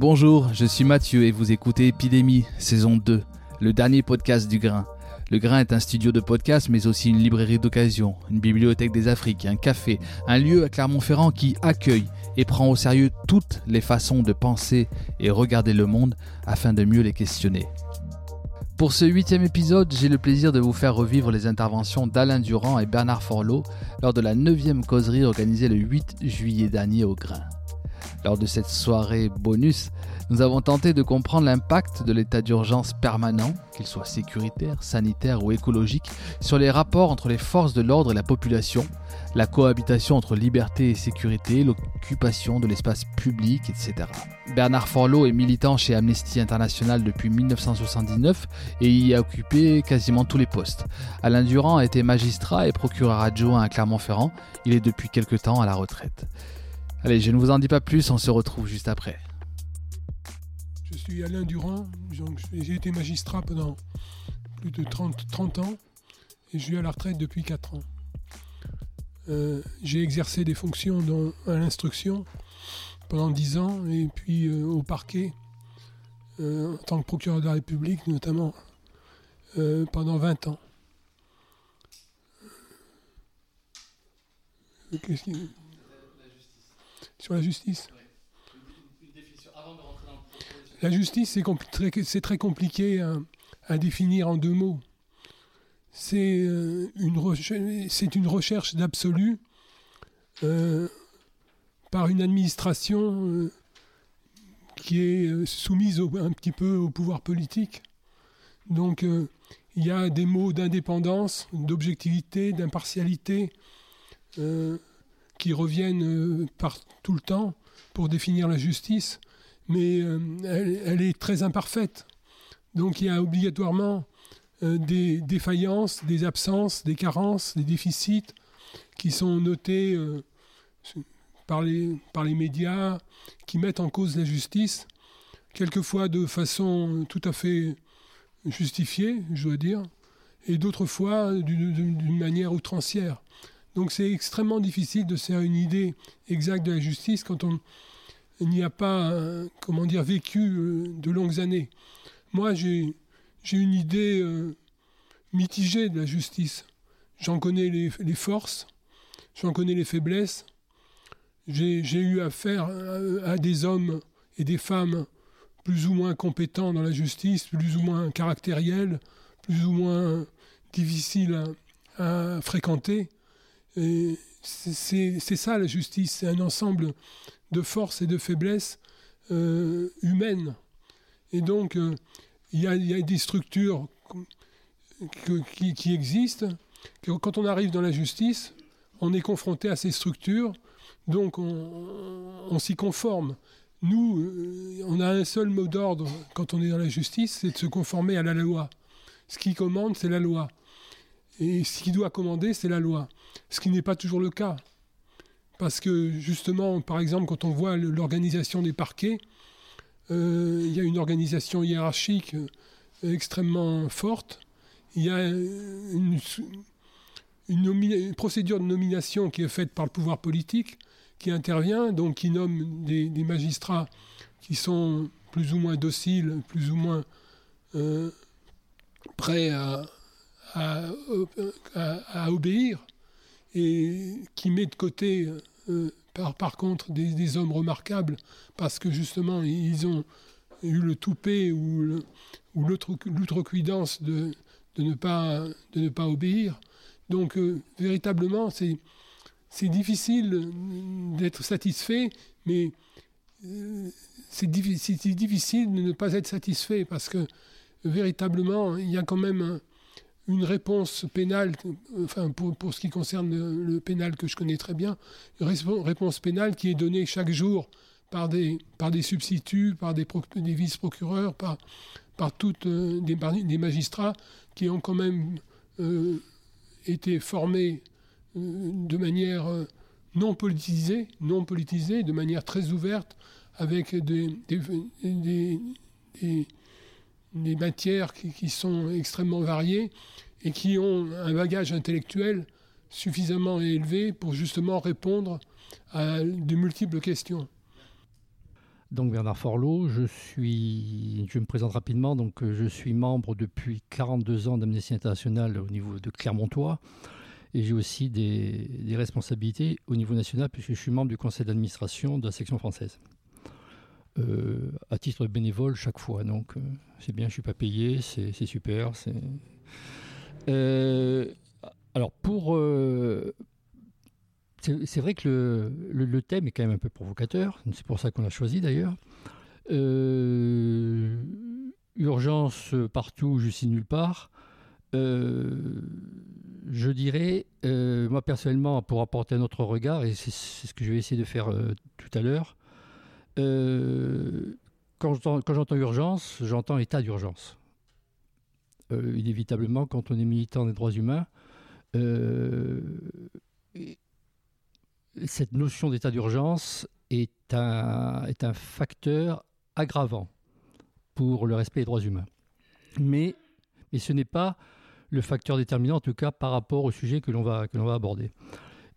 Bonjour, je suis Mathieu et vous écoutez Épidémie, saison 2, le dernier podcast du Grain. Le Grain est un studio de podcast, mais aussi une librairie d'occasion, une bibliothèque des Afriques, un café, un lieu à Clermont-Ferrand qui accueille et prend au sérieux toutes les façons de penser et regarder le monde afin de mieux les questionner. Pour ce huitième épisode, j'ai le plaisir de vous faire revivre les interventions d'Alain Durand et Bernard Forlot lors de la neuvième causerie organisée le 8 juillet dernier au Grain. Lors de cette soirée bonus, nous avons tenté de comprendre l'impact de l'état d'urgence permanent, qu'il soit sécuritaire, sanitaire ou écologique, sur les rapports entre les forces de l'ordre et la population, la cohabitation entre liberté et sécurité, l'occupation de l'espace public, etc. Bernard Forlot est militant chez Amnesty International depuis 1979 et y a occupé quasiment tous les postes. Alain Durand a été magistrat et procureur adjoint à Clermont-Ferrand. Il est depuis quelque temps à la retraite. Allez, je ne vous en dis pas plus, on se retrouve juste après. Je suis Alain Durand, j'ai été magistrat pendant plus de 30, 30 ans et je suis à la retraite depuis 4 ans. Euh, j'ai exercé des fonctions dans, à l'instruction pendant 10 ans et puis euh, au parquet euh, en tant que procureur de la République notamment pendant 20 ans. Sur la justice la justice, c'est très compliqué à, définir en deux mots. C'est euh, une, une, recherche d'absolu euh, par une administration euh, qui est soumise un petit peu au pouvoir politique. Donc il y a des mots d'indépendance, d'objectivité, d'impartialité qui reviennent par tout le temps pour définir la justice mais euh, elle, est très imparfaite. Donc il y a obligatoirement euh, des défaillances, des absences, des carences, des déficits qui sont notés euh, par, les, par les médias, qui mettent en cause la justice, quelquefois de façon tout à fait justifiée, je dois dire, et d'autres fois d'une manière outrancière. Donc c'est extrêmement difficile de se faire une idée exacte de la justice quand on, n'y a pas, comment dire, vécu euh, de longues années. Moi, j'ai une idée euh, mitigée de la justice. J'en connais les, forces, j'en connais les faiblesses. J'ai eu affaire à, des hommes et des femmes plus ou moins compétents dans la justice, plus ou moins caractériels, plus ou moins difficiles à fréquenter. C'est ça la justice, c'est un ensemble de force et de faiblesse euh, humaines. Et donc, euh, il y, a des structures qui, existent. quand on arrive dans la justice, on est confronté à ces structures, donc on, s'y conforme. Nous, euh, on a un seul mot d'ordre quand on est dans la justice, c'est de se conformer à la loi. Ce qui commande, c'est la loi. Et ce qui doit commander, c'est la loi. Ce qui n'est pas toujours le cas. Parce que justement, par exemple, quand on voit l'organisation des parquets, euh, il y a une organisation hiérarchique euh, extrêmement forte. Il y a une, procédure de nomination qui est faite par le pouvoir politique, qui intervient, donc qui nomme des, magistrats qui sont plus ou moins dociles, plus ou moins euh, prêts à, obéir, et qui met de côté euh, par, par, contre des, hommes remarquables parce que justement ils ont eu le toupet ou l'outrecuidance de, de, ne pas, de ne pas obéir. Donc euh, véritablement c'est difficile d'être satisfait, mais euh, c'est difficile de ne pas être satisfait parce que véritablement il y a quand même une réponse pénale, enfin pour, ce qui concerne le, pénal que je connais très bien, une réponse pénale qui est donnée chaque jour par des, par des substituts, par des, des vice-procureurs, par, par toutes euh, des, magistrats qui ont quand même euh, été formés euh, de manière non politisée, non politisée, de manière très ouverte, avec des matières qui, sont extrêmement variées et qui ont un bagage intellectuel suffisamment élevé pour justement répondre à de multiples questions. Donc Bernard Forlot, je je me présente rapidement, donc je suis membre depuis 42 ans d'Amnesty International au niveau de Clermontois et j'ai aussi des, responsabilités au niveau national puisque je suis membre du conseil d'administration de la section française. Euh, à titre bénévole chaque fois, donc euh, c'est bien, je suis pas payé, c'est super. Euh, alors pour c'est vrai que le, thème est quand même un peu provocateur, c'est pour ça qu'on l'a choisi d'ailleurs. Urgence partout, je suis nulle part. Je dirais, moi personnellement, pour apporter un autre regard, et c'est ce que je vais essayer de faire tout à l'heure, quand j'entends urgence, j'entends état d'urgence. inévitablement, quand on est militant des droits humains, cette notion d'état d'urgence est un, facteur aggravant pour le respect des droits humains. Mais, ce n'est pas le facteur déterminant, en tout cas par rapport au sujet que l'on va aborder.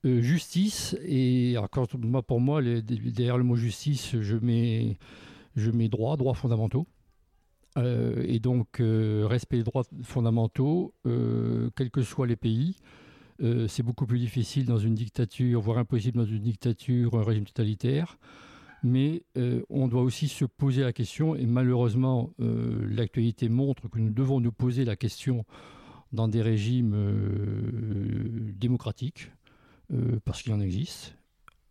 Euh, justice, et pour moi, derrière le mot justice, je mets, je mets droits, droits fondamentaux. Euh, et donc, euh, respect des droits fondamentaux, quels que soient les pays, c'est beaucoup plus difficile dans une dictature, voire impossible dans une dictature, un régime totalitaire. Mais on doit aussi se poser la question, et malheureusement, l'actualité montre que nous devons nous poser la question dans des régimes démocratiques, parce qu'il en existe.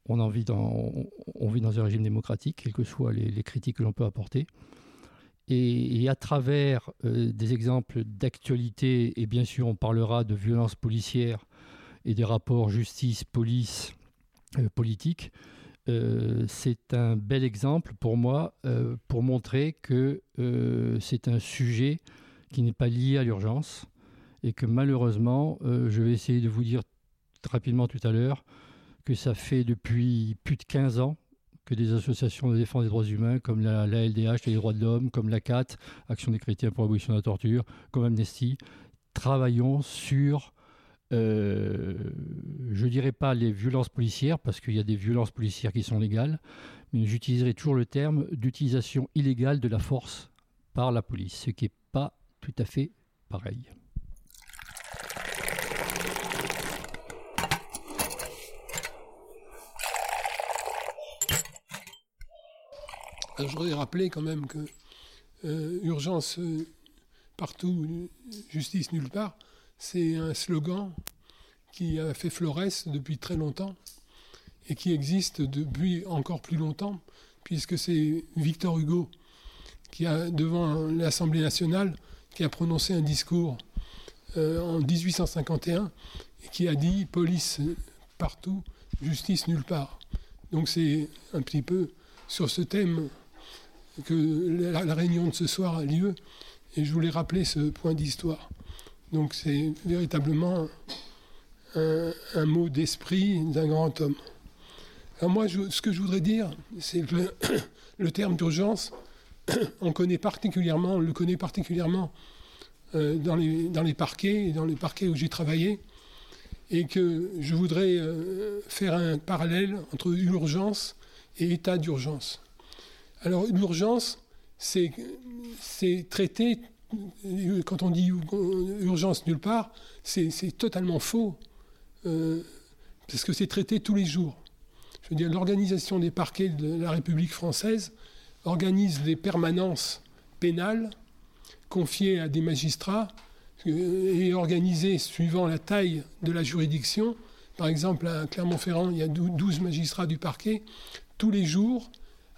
On, vit dans, un régime démocratique, quelles que soient les, critiques que l'on peut apporter. Et, à travers des exemples d'actualité, et bien sûr on parlera de violences policières et des rapports justice-police euh, euh, c'est un bel exemple pour moi euh, pour montrer que c'est un sujet qui n'est pas lié à l'urgence et que malheureusement, je vais essayer de vous dire rapidement tout à l'heure que ça fait depuis plus de 15 ans que des associations de défense des droits humains comme la, LDH, les droits de l'homme, comme la CAT, Action des chrétiens pour l'abolition de la torture, comme Amnesty, travaillons sur euh, je dirais pas les violences policières, parce qu'il y a des violences policières qui sont légales, mais j'utiliserai toujours le terme d'utilisation illégale de la force par la police, ce qui n'est pas tout à fait pareil. Je voudrais rappeler quand même que euh, urgence euh, partout, justice nulle part, c'est un slogan qui a fait florès depuis très longtemps et qui existe depuis encore plus longtemps, puisque c'est Victor Hugo qui a, devant l'Assemblée nationale, qui a prononcé un discours euh, en 1851 et qui a dit police partout, justice nulle part. Donc c'est un petit peu sur ce thème que la, réunion de ce soir a lieu, et je voulais rappeler ce point d'histoire. Donc c'est véritablement un, mot d'esprit d'un grand homme. Alors moi, ce que je voudrais dire, c'est que le, terme d'urgence, on connaît particulièrement, le connaît particulièrement euh, dans, les, dans les parquets, dans les parquets où j'ai travaillé, et que je voudrais euh, faire un parallèle entre urgence et état d'urgence. Alors l'urgence, c'est traiter quand on dit urgence nulle part, c'est totalement faux, euh, parce que c'est traité tous les jours. Je veux dire, l'organisation des parquets de la République française organise des permanences pénales confiées à des magistrats euh, et organisées suivant la taille de la juridiction. Par exemple, à Clermont-Ferrand, il y a 12 magistrats du parquet. Tous les jours,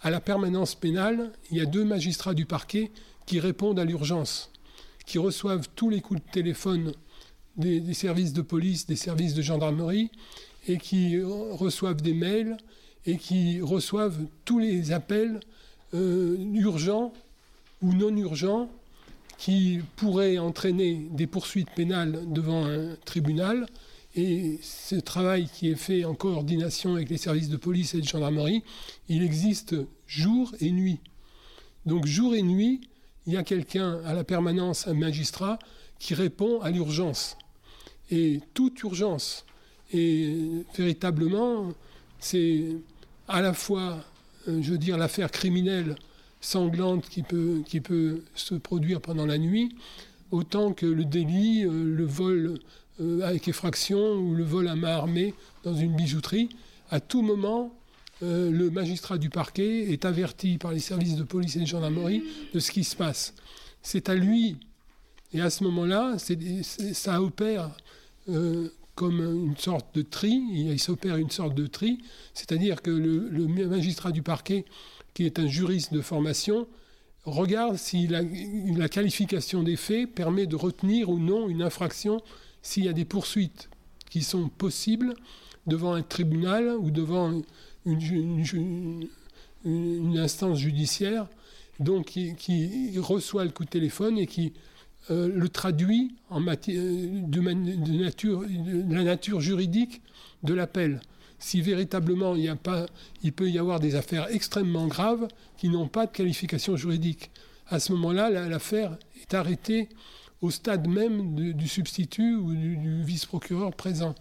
à la permanence pénale, il y a deux magistrats du parquet qui répondent à l'urgence, qui reçoivent tous les coups de téléphone des, services de police, des services de gendarmerie, et qui reçoivent des mails, et qui reçoivent tous les appels euh, urgents ou non urgents qui pourraient entraîner des poursuites pénales devant un tribunal. Et ce travail qui est fait en coordination avec les services de police et de gendarmerie, il existe jour et nuit. Donc jour et nuit, il y a quelqu'un à la permanence, un magistrat, qui répond à l'urgence. Et toute urgence. Et véritablement, c'est à la fois je veux dire, l'affaire criminelle sanglante qui peut, qui peut se produire pendant la nuit, autant que le délit, le vol avec effraction ou le vol à main armée dans une bijouterie. À tout moment, le magistrat du parquet est averti par les services de police et de gendarmerie de ce qui se passe. C'est à lui, et à ce moment-là, ça opère comme une sorte de tri, il s'opère une sorte de tri, c'est-à-dire que le, magistrat du parquet, qui est un juriste de formation, regarde si la, qualification des faits permet de retenir ou non une infraction s'il y a des poursuites qui sont possibles devant un tribunal ou devant une, instance judiciaire, donc qui, reçoit le coup de téléphone et qui euh, le traduit en matière de, nature, de la nature juridique de l'appel. Si véritablement il, peut y avoir des affaires extrêmement graves qui n'ont pas de qualification juridique. À ce moment-là, l'affaire est arrêtée au stade même du substitut ou du, vice-procureur présent.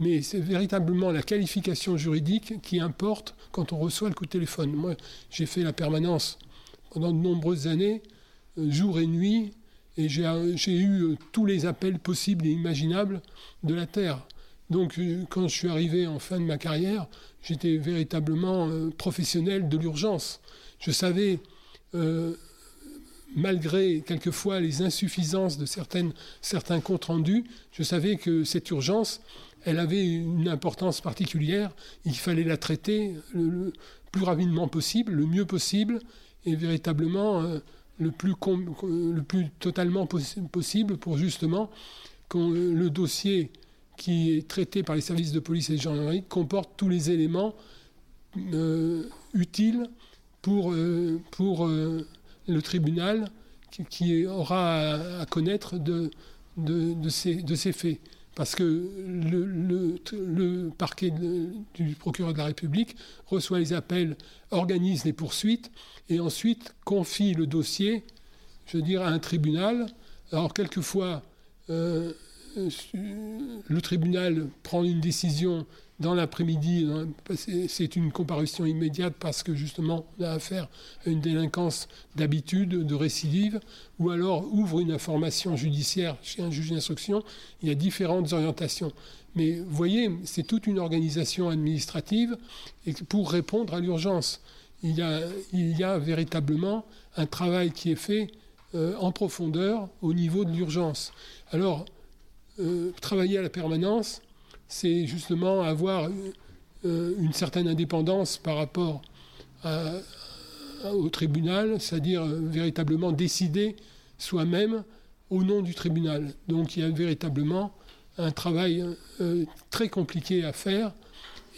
Mais c'est véritablement la qualification juridique qui importe quand on reçoit le coup de téléphone. Moi, j'ai fait la permanence pendant de nombreuses années, euh, jour et nuit, et j'ai eu euh, tous les appels possibles et imaginables de la Terre. Donc euh, quand je suis arrivé en fin de ma carrière, j'étais véritablement euh, professionnel de l'urgence. Je savais, malgré quelquefois les insuffisances de certaines, certains comptes rendus, je savais que cette urgence, elle avait une importance particulière. Il fallait la traiter le, plus rapidement possible, le mieux possible, et véritablement le plus, le plus totalement possible pour justement que le dossier qui est traité par les services de police et de gendarmerie comporte tous les éléments euh, utiles pour, euh, pour euh, le tribunal qui, aura à, connaître de, de, ces, de, ces, faits. Parce que le, le, parquet du procureur de la République reçoit les appels, organise les poursuites et ensuite confie le dossier, je veux dire, à un tribunal. Alors quelquefois, le tribunal prend une décision dans l'après-midi, c'est une comparution immédiate parce que justement on a affaire à une délinquance d'habitude, de récidive, ou alors ouvre une information judiciaire chez un juge d'instruction. Il y a différentes orientations. Mais vous voyez, c'est toute une organisation administrative pour répondre à l'urgence il y, a, il y a véritablement un travail qui est fait euh, en profondeur au niveau de l'urgence. Alors, euh, travailler à la permanence, c'est justement avoir euh, une certaine indépendance par rapport au tribunal, c'est-à-dire véritablement décider soi-même au nom du tribunal. Donc il y a véritablement un travail très compliqué à faire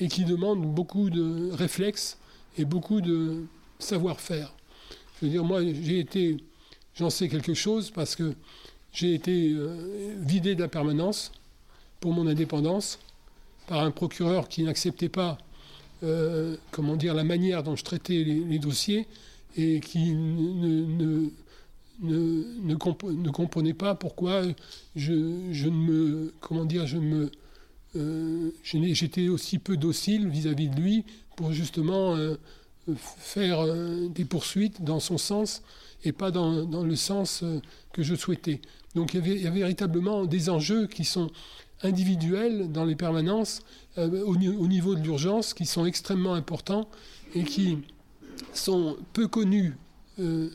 et qui demande beaucoup de réflexes et beaucoup de savoir-faire. Je veux dire, moi, j'ai été, j'en sais quelque chose parce que j'ai été euh, vidé de la permanence pour mon indépendance par un procureur qui n'acceptait pas, euh, comment dire, la manière dont je traitais les, dossiers et qui ne, ne, ne, comprenait pas pourquoi je, je, ne me, comment dire, je me, euh, j'étais aussi peu docile vis-à-vis de lui pour justement faire des poursuites dans son sens et pas dans, dans le sens que je souhaitais. Donc il y, a véritablement des enjeux qui sont individuels dans les permanences au, niveau de l'urgence qui sont extrêmement importants et qui sont peu connus de,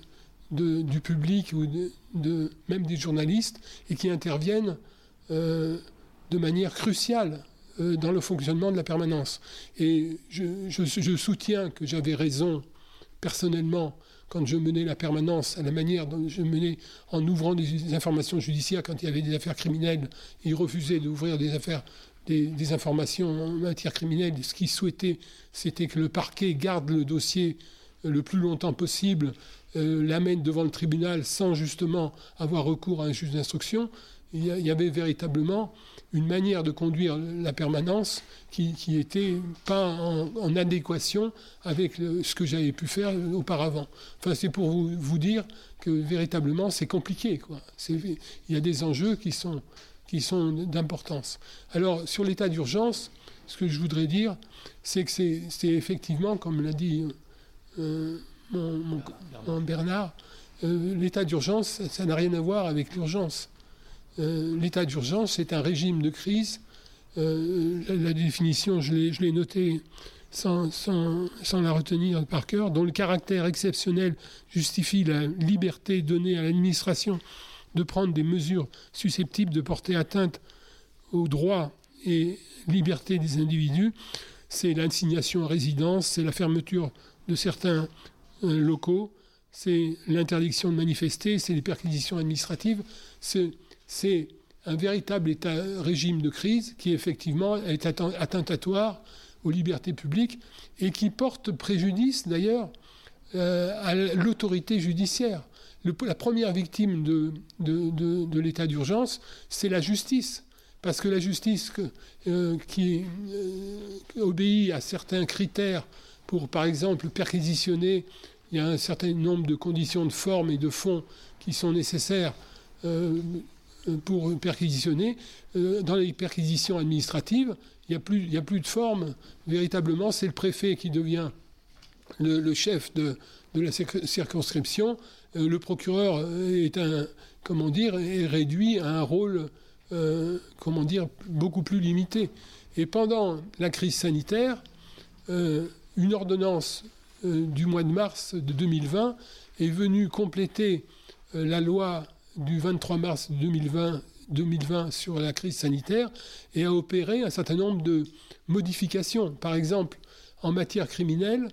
du public ou même des journalistes et qui interviennent de manière cruciale euh, dans le fonctionnement de la permanence. Et je, soutiens que j'avais raison personnellement quand je menais la permanence, à la manière dont je menais en ouvrant des informations judiciaires quand il y avait des affaires criminelles. Il refusait d'ouvrir des affaires, des, informations en matière criminelle. Ce qu'il souhaitait, c'était que le parquet garde le dossier euh, le plus longtemps possible, euh, l'amène devant le tribunal sans justement avoir recours à un juge d'instruction. Il y avait véritablement une manière de conduire la permanence qui, qui était pas en, adéquation avec ce que j'avais pu faire auparavant. Enfin, c'est pour vous, dire que véritablement c'est compliqué. Il y a des enjeux qui sont, qui sont d'importance. Alors, sur l'état d'urgence, ce que je voudrais dire, c'est que c'est effectivement, comme l'a dit mon, Bernard, l'état d'urgence, ça n'a rien à voir avec l'urgence. L'état d'urgence, c'est un régime de crise. La, définition, je l'ai notée sans, sans, la retenir par cœur, dont le caractère exceptionnel justifie la liberté donnée à l'administration de prendre des mesures susceptibles de porter atteinte aux droits et libertés des individus. C'est l'assignation à résidence, c'est la fermeture de certains euh, locaux, c'est l'interdiction de manifester, c'est les perquisitions administratives, c'est un véritable régime de crise qui effectivement est attentatoire aux libertés publiques et qui porte préjudice d'ailleurs euh, à l'autorité judiciaire. la première victime de, de, l'état d'urgence, c'est la justice. Parce que la justice euh, qui euh, obéit à certains critères pour, par exemple, perquisitionner, il y a un certain nombre de conditions de forme et de fond qui sont nécessaires pour perquisitionner. dans les perquisitions administratives, il n'y a, plus, a plus de forme. Véritablement, c'est le préfet qui devient le, chef de, la circonscription. Euh, le procureur est un, comment dire, est réduit à un rôle, euh, comment dire, beaucoup plus limité. Et pendant la crise sanitaire, euh, une ordonnance du mois de mars de 2020 est venue compléter la loi du 23 mars 2020 2020 sur la crise sanitaire et a opéré un certain nombre de modifications. Par exemple, en matière criminelle,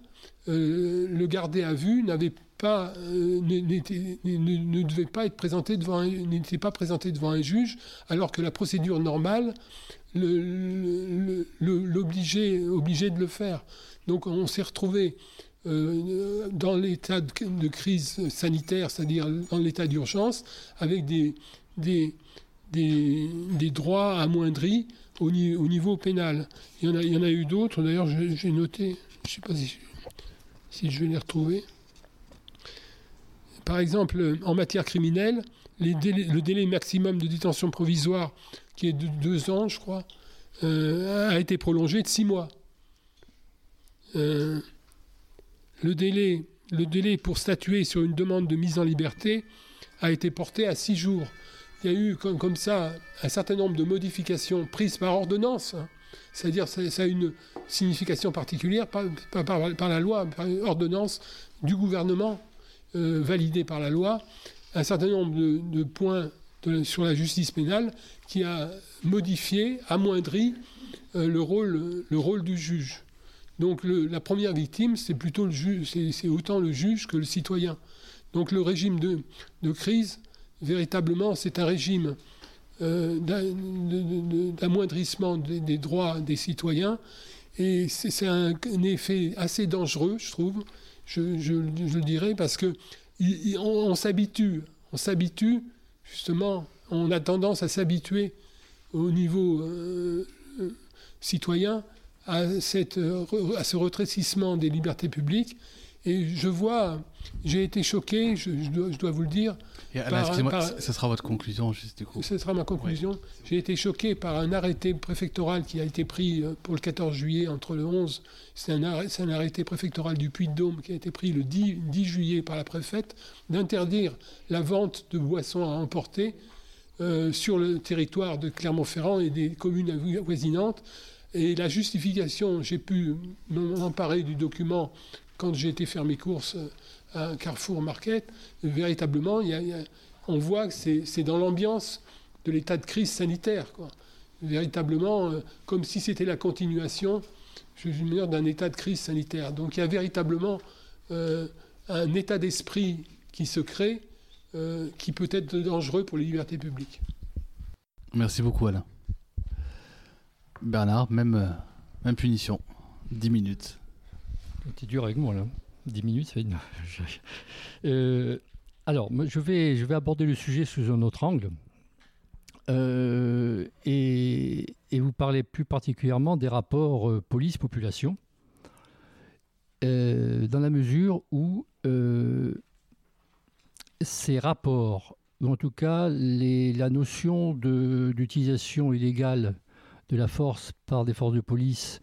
euh, le gardé à vue n'avait pas, euh, ne, devait pas être présenté devant n'était pas présenté devant un juge, alors que la procédure normale l'obligeait obligé de le faire. Donc on s'est retrouvé euh, dans l'état de, crise sanitaire, c'est-à-dire dans l'état d'urgence, avec des, des, des, droits amoindris au, niveau pénal. Il y en a, il y en a eu d'autres, d'ailleurs j'ai noté, je ne sais pas si, je vais les retrouver. Par exemple, en matière criminelle, le délai maximum de détention provisoire, qui est de deux ans, je crois, euh, a été prolongé de six mois. Euh, le, délai, pour statuer sur une demande de mise en liberté a été porté à six jours il y a eu comme, ça un certain nombre de modifications prises par ordonnance. Hein. C'est-à-dire ça, ça a une signification particulière par, par, la loi, par ordonnance du gouvernement euh, validée par la loi, un certain nombre de, points sur la justice pénale qui a modifié, amoindri euh, le rôle du juge. Donc la première victime, c'est plutôt le juge, c'est autant le juge que le citoyen. Donc le régime de, de crise véritablement, c'est un régime euh, d'amoindrissement des, droits des citoyens. Et c'est un, effet assez dangereux, je trouve, je, le dirais, parce que on, s'habitue, on s'habitue, justement, on a tendance à s'habituer au niveau euh, euh, citoyen à, cette, à ce retrécissement des libertés publiques. Et je vois, j'ai été choqué, je, dois, vous le dire, ce sera votre conclusion, juste du coup. Ce sera ma conclusion. J'ai été choqué par un arrêté préfectoral qui a été pris euh, pour le 14 juillet entre le 11. C'est un, un, arrêté préfectoral du Puy-de-Dôme qui a été pris le 10, 10 juillet par la préfète d'interdire la vente de boissons à emporter euh, sur le territoire de Clermont-Ferrand et des communes avoisinantes. Et la justification, j'ai pu m'emparer du document quand j'ai été faire mes courses euh, un Carrefour Market, véritablement, on voit que c'est dans l'ambiance de l'état de crise sanitaire. Véritablement, euh, comme si c'était la continuation, d'un état de crise sanitaire. Donc il y a véritablement euh, un état d'esprit qui se crée, qui peut être dangereux pour les libertés publiques. Merci beaucoup Alain. Bernard, même, même punition. 10 minutes. es dur avec moi là. 10 minutes, ça euh, alors, je vais, je vais aborder le sujet sous un autre angle. Euh, et, vous parlez plus particulièrement des rapports euh, police-population, dans la mesure où ces rapports, ou en tout cas la notion d'utilisation illégale de la force par des forces de police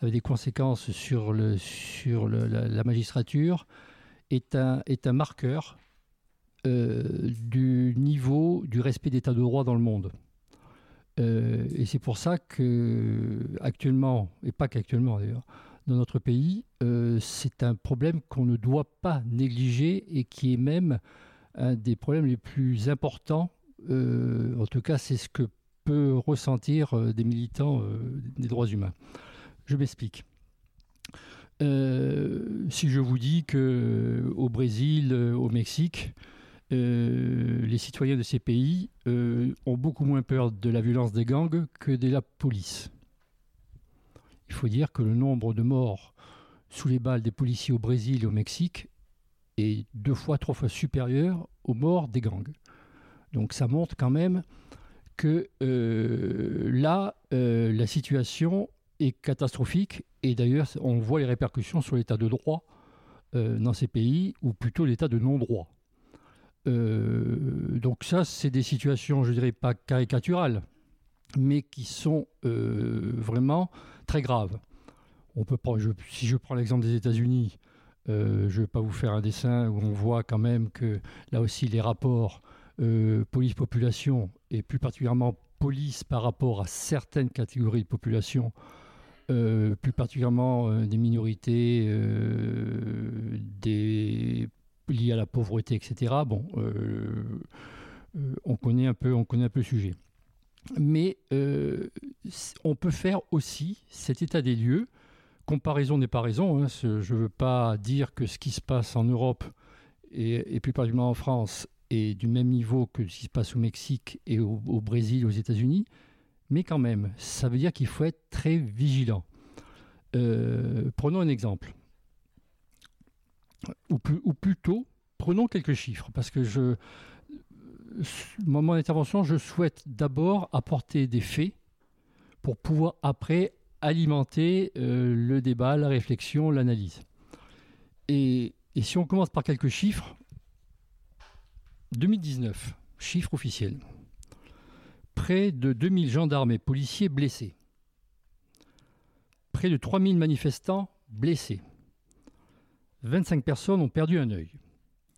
avec des conséquences sur, le, sur la, magistrature, est un, est un marqueur du niveau du respect d'état de droit dans le monde. et c'est pour ça que actuellement, et pas qu'actuellement d'ailleurs, dans notre pays, c'est un problème qu'on ne doit pas négliger et qui est même un des problèmes les plus importants. en tout cas, c'est ce que peut ressentir euh, des militants euh, des droits humains. Je m'explique. Euh, si je vous dis que au Brésil, au Mexique, les citoyens de ces pays ont beaucoup moins peur de la violence des gangs que de la police. Il faut dire que le nombre de morts sous les balles des policiers au Brésil et au Mexique est deux fois, trois fois supérieur aux morts des gangs. Donc ça montre quand même que euh, là, euh, la situation est catastrophique et d'ailleurs, on voit les répercussions sur l'état de droit euh, dans ces pays, ou plutôt l'état de non-droit. donc ça, c'est des situations, je dirais pas caricaturales, mais qui sont vraiment très graves. On peut si je prends l'exemple des États-Unis, je ne vais pas vous faire un dessin où on voit quand même que là aussi les rapports police-population, et plus particulièrement police par rapport à certaines catégories de population, euh, plus particulièrement euh, des minorités, des liées à la pauvreté, etc. Bon, on connaît un peu, on connaît un peu le sujet. Mais on peut faire aussi cet état des lieux. Comparaison n'est pas raison. Hein, je ne veux pas dire que ce qui se passe en Europe et plus particulièrement en France du même niveau que ce qui se passe au Mexique et au, Brésil, aux États-Unis, mais quand même, ça veut dire qu'il faut être très vigilant. Euh, prenons un exemple. Ou, ou, plutôt, prenons quelques chiffres, parce que je, mon intervention, je souhaite d'abord apporter des faits pour pouvoir après alimenter euh, le débat, la réflexion, l'analyse. et, si on commence par quelques chiffres, 2019, chiffre officiel. Près de 2000 gendarmes et policiers blessés. Près de 3000 manifestants blessés. 25 personnes ont perdu un œil.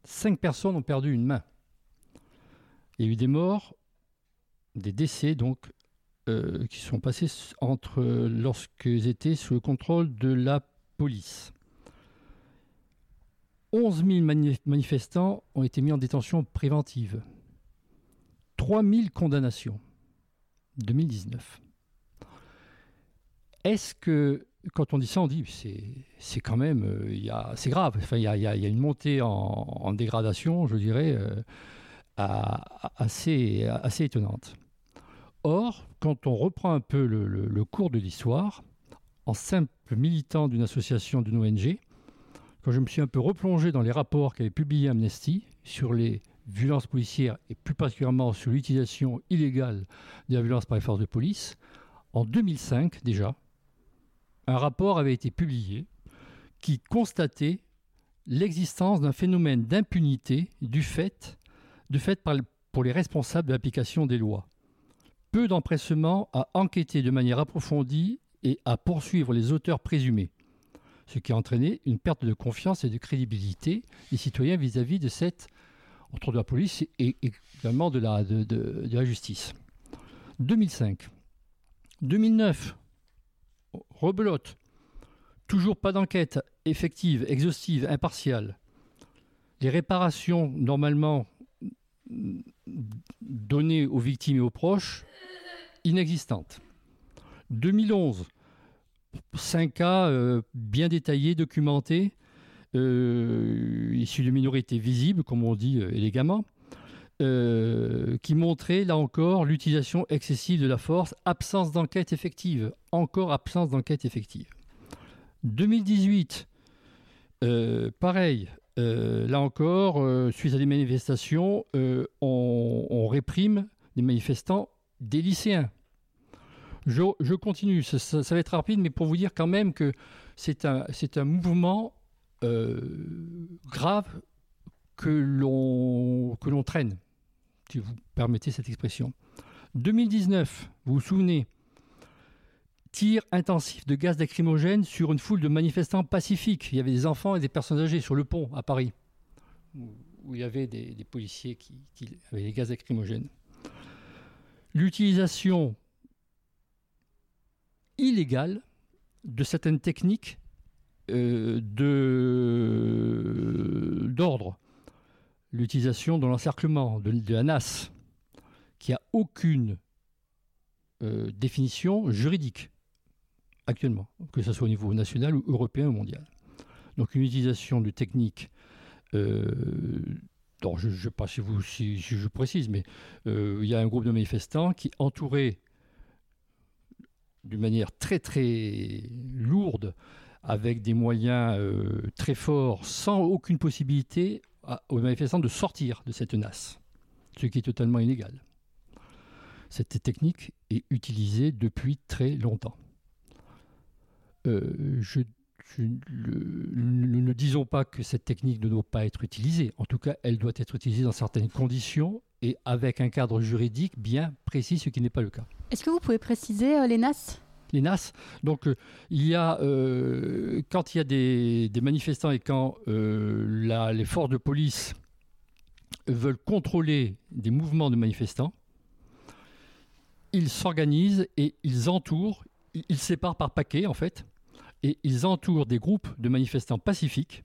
5 personnes ont perdu une main. Il y a eu des morts, des décès donc, euh, qui sont passés entre lorsqu'ils étaient sous le contrôle de la police. 11 000 manifestants ont été mis en détention préventive. 3 000 condamnations. 2019. Est-ce que, quand on dit ça, on dit c'est quand même, euh, c'est grave. Enfin, il y, a, une montée en, dégradation, je dirais, euh, assez, assez étonnante. Or, quand on reprend un peu le, le cours de l'histoire, en simple militant d'une association, d'une ONG, quand je me suis un peu replongé dans les rapports qu'avait publié Amnesty sur les violences policières et plus particulièrement sur l'utilisation illégale de la violence par les forces de police, en 2005 déjà, un rapport avait été publié qui constatait l'existence d'un phénomène d'impunité du fait, du fait pour les responsables de l'application des lois. Peu d'empressement à enquêter de manière approfondie et à poursuivre les auteurs présumés ce qui a entraîné une perte de confiance et de crédibilité des citoyens vis-à-vis de cette, entre de la police et, également de la, de, la justice. 2005. 2009. Rebelote. Toujours pas d'enquête effective, exhaustive, impartiale. Les réparations normalement données aux victimes et aux proches, inexistantes. 2011 cinq cas euh, bien détaillés, documentés, euh, issus de minorités visibles, comme on dit euh, élégamment, qui montraient là encore l'utilisation excessive de la force, absence d'enquête effective, encore absence d'enquête effective. 2018, pareil, là encore, suite à des manifestations, on réprime des manifestants, des lycéens. Je, continue, ça, va être rapide, mais pour vous dire quand même que c'est un, mouvement euh, grave que l'on traîne, si vous permettez cette expression. 2019, vous vous souvenez, tir intensif de gaz lacrymogène sur une foule de manifestants pacifiques. Il y avait des enfants et des personnes âgées sur le pont à Paris, où il y avait des, policiers qui, qui, avaient des gaz lacrymogènes. L'utilisation illégale de certaines techniques euh, d'ordre. L'utilisation de l'encerclement, de, la NAS, qui a aucune euh, définition juridique actuellement, que ce soit au niveau national ou européen ou mondial. Donc une utilisation de techniques, euh, je ne sais pas si, vous, je précise, mais il y a un groupe de manifestants qui entouré d'une manière très très lourde, avec des moyens très forts, sans aucune possibilité aux manifestants de sortir de cette NAS, ce qui est totalement illégal. Cette technique est utilisée depuis très longtemps. Euh, ne disons pas que cette technique ne doit pas être utilisée. En tout cas, elle doit être utilisée dans certaines conditions et avec un cadre juridique bien précis, ce qui n'est pas le cas. Est-ce que vous pouvez préciser euh, les NAS? Les NAS. Donc, euh, il y a, quand il y a des, manifestants et quand les forces de police veulent contrôler des mouvements de manifestants, ils s'organisent et ils entourent, ils séparent par paquets en fait, et ils entourent des groupes de manifestants pacifiques.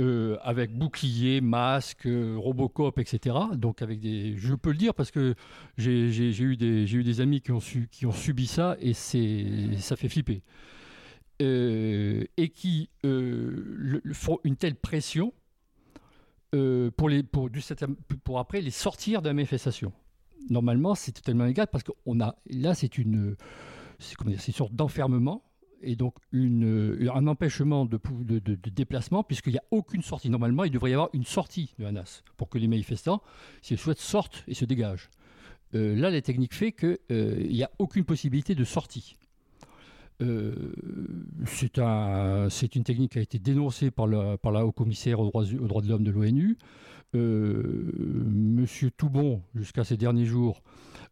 Euh, avec boucliers, masques, euh, Robocop, etc. Donc avec des, je peux le dire parce que j'ai eu des, amis qui ont subi ça et ça fait flipper. Euh, et qui font une telle pression pour après les sortir de la manifestation normalement, c'est totalement légal parce qu'on a là, c'est une, c'est une sorte d'enfermement et donc une, un empêchement de, déplacement puisqu'il n'y a aucune sortie. Normalement, il devrait y avoir une sortie de NAS pour que les manifestants, s'ils souhaitent, sortent et se dégagent. Euh, là, la technique fait qu'il euh, n'y a aucune possibilité de sortie. Euh, c'est un, une technique qui a été dénoncée par, le, par la haut-commissaire aux droits, de l'homme de l'ONU. Euh, Monsieur Toubon, jusqu'à ces derniers jours,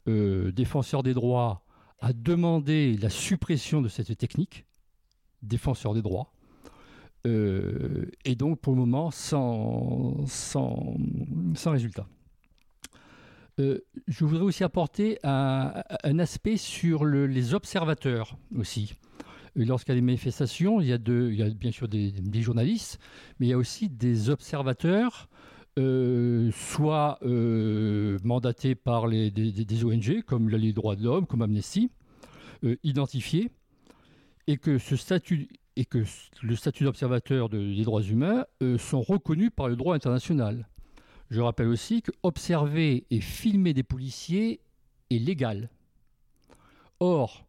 euh, défenseur des droits, a demandé la suppression de cette technique, défenseur des droits. Euh, et donc, pour le moment, sans, sans, sans résultat. je voudrais aussi apporter un, aspect sur les observateurs aussi. Lorsqu'il y a des manifestations, il y a, il y a bien sûr des, journalistes, mais il y a aussi des observateurs euh, soit euh, mandatés par des, ONG comme la des droits de l'homme, comme Amnesty, euh, identifiés, et que ce statut et que le statut d'observateur des droits humains sont reconnus par le droit international. Je rappelle aussi que observer et filmer des policiers est légal. Or,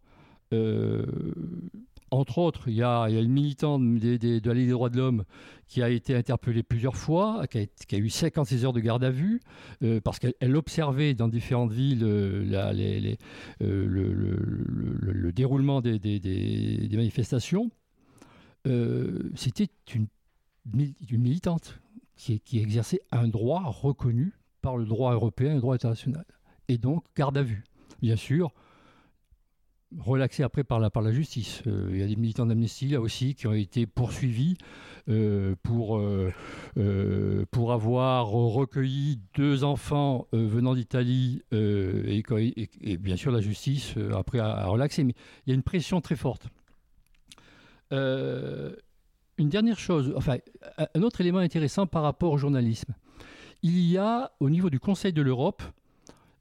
entre autres, il y a, une militante de, la Ligue des droits de l'homme qui a été interpellée plusieurs fois, qui a, eu 56 heures de garde à vue, euh, parce qu'elle observait dans différentes villes euh, euh, le, déroulement des, manifestations. C'était une, militante qui, qui exerçait un droit reconnu par le droit européen et le droit international. Et donc, garde à vue. Bien sûr, relaxé après par la, par la justice. Euh, il y a des militants d'Amnesty là aussi qui ont été poursuivis euh, pour, euh, pour avoir recueilli deux enfants venant d'Italie et, bien sûr la justice après a, relaxé. Mais il y a une pression très forte. une dernière chose, enfin un autre élément intéressant par rapport au journalisme. Il y a au niveau du Conseil de l'Europe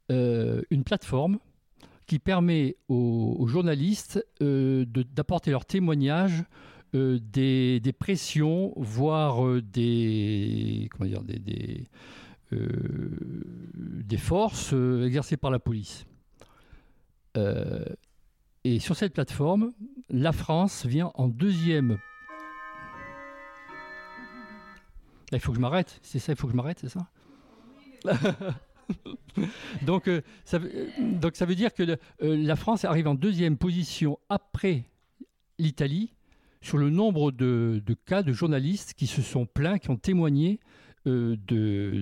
une plateforme qui permet aux, journalistes euh, d'apporter leur témoignage euh, des, pressions, voire euh, des, comment dire, des, des, forces exercées par la police. et sur cette plateforme, la France vient en deuxième. il faut que je m'arrête, c'est ça, il faut que je m'arrête, c'est ça? donc, euh, ça, euh, donc ça veut dire que euh, la France arrive en deuxième position après l'Italie sur le nombre de, cas de journalistes qui se sont plaints, qui ont témoigné de,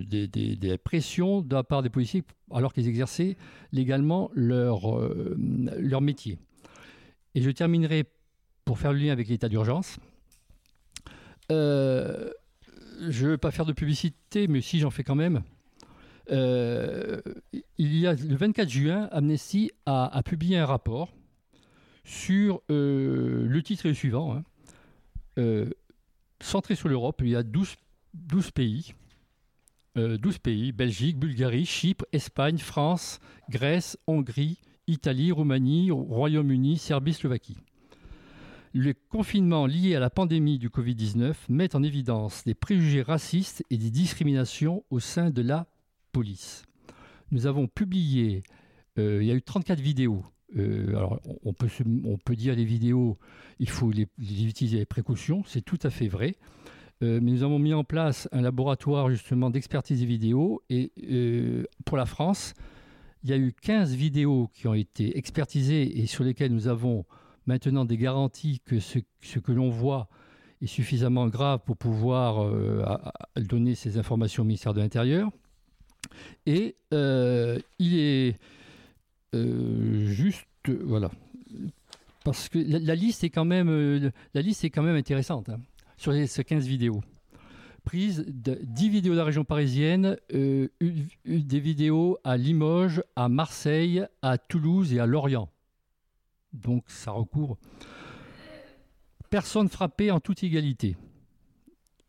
des pressions de la part des policiers alors qu'ils exerçaient légalement leur, leur métier. Et je terminerai pour faire le lien avec l'état d'urgence. Je ne veux pas faire de publicité, mais si j'en fais quand même. Euh, il y a le 24 juin, Amnesty a, publié un rapport sur euh, le titre est le suivant. Hein. centré sur l'Europe, il y a 12, 12 pays. 12 pays, Belgique, Bulgarie, Chypre, Espagne, France, Grèce, Hongrie, Italie, Roumanie, Royaume-Uni, Serbie, Slovaquie. Le confinement lié à la pandémie du Covid-19 met en évidence des préjugés racistes et des discriminations au sein de la police. Nous avons publié, euh, il y a eu 34 vidéos. Euh, alors, on peut, dire les vidéos, il faut les, utiliser avec précaution, c'est tout à fait vrai. Euh, mais nous avons mis en place un laboratoire justement d'expertise des vidéos et pour la France, il y a eu 15 vidéos qui ont été expertisées et sur lesquelles nous avons maintenant des garanties que ce, que l'on voit est suffisamment grave pour pouvoir donner ces informations au ministère de l'Intérieur. Et euh, il est euh, juste, voilà, parce que la, liste est quand même, la liste est quand même intéressante hein, sur ces 15 vidéos prises de 10 vidéos de la région parisienne, des vidéos à Limoges, à Marseille, à Toulouse et à Lorient donc ça recouvre. Personne frappée en toute égalité.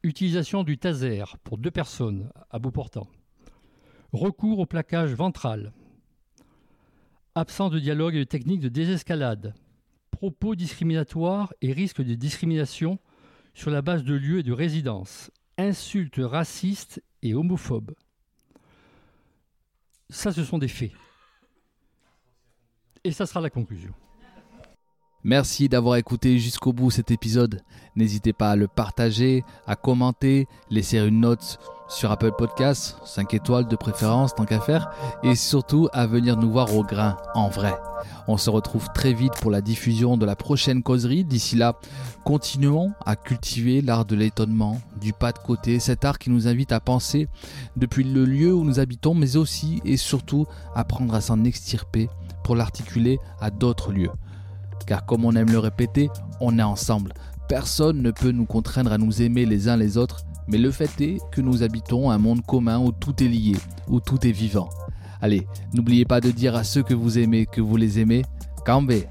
Utilisation du taser pour deux personnes à bout portant. Recours au plaquage ventral. Absence de dialogue et de technique de désescalade. Propos discriminatoires et risque de discrimination sur la base de lieu et de résidence. Insultes racistes et homophobes. Ça, ce sont des faits. Et ça sera la conclusion. Merci d'avoir écouté jusqu'au bout cet épisode. N'hésitez pas à le partager, à commenter, laisser une note sur Apple Podcasts, 5 étoiles de préférence tant qu'à faire, et surtout à venir nous voir au grain, en vrai. On se retrouve très vite pour la diffusion de la prochaine causerie. D'ici là, continuons à cultiver l'art de l'étonnement, du pas de côté, cet art qui nous invite à penser depuis le lieu où nous habitons, mais aussi et surtout apprendre à s'en extirper pour l'articuler à d'autres lieux. Car comme on aime le répéter, on est ensemble. Personne ne peut nous contraindre à nous aimer les uns les autres, mais le fait est que nous habitons un monde commun où tout est lié, où tout est vivant. Allez, n'oubliez pas de dire à ceux que vous aimez que vous les aimez. Cambé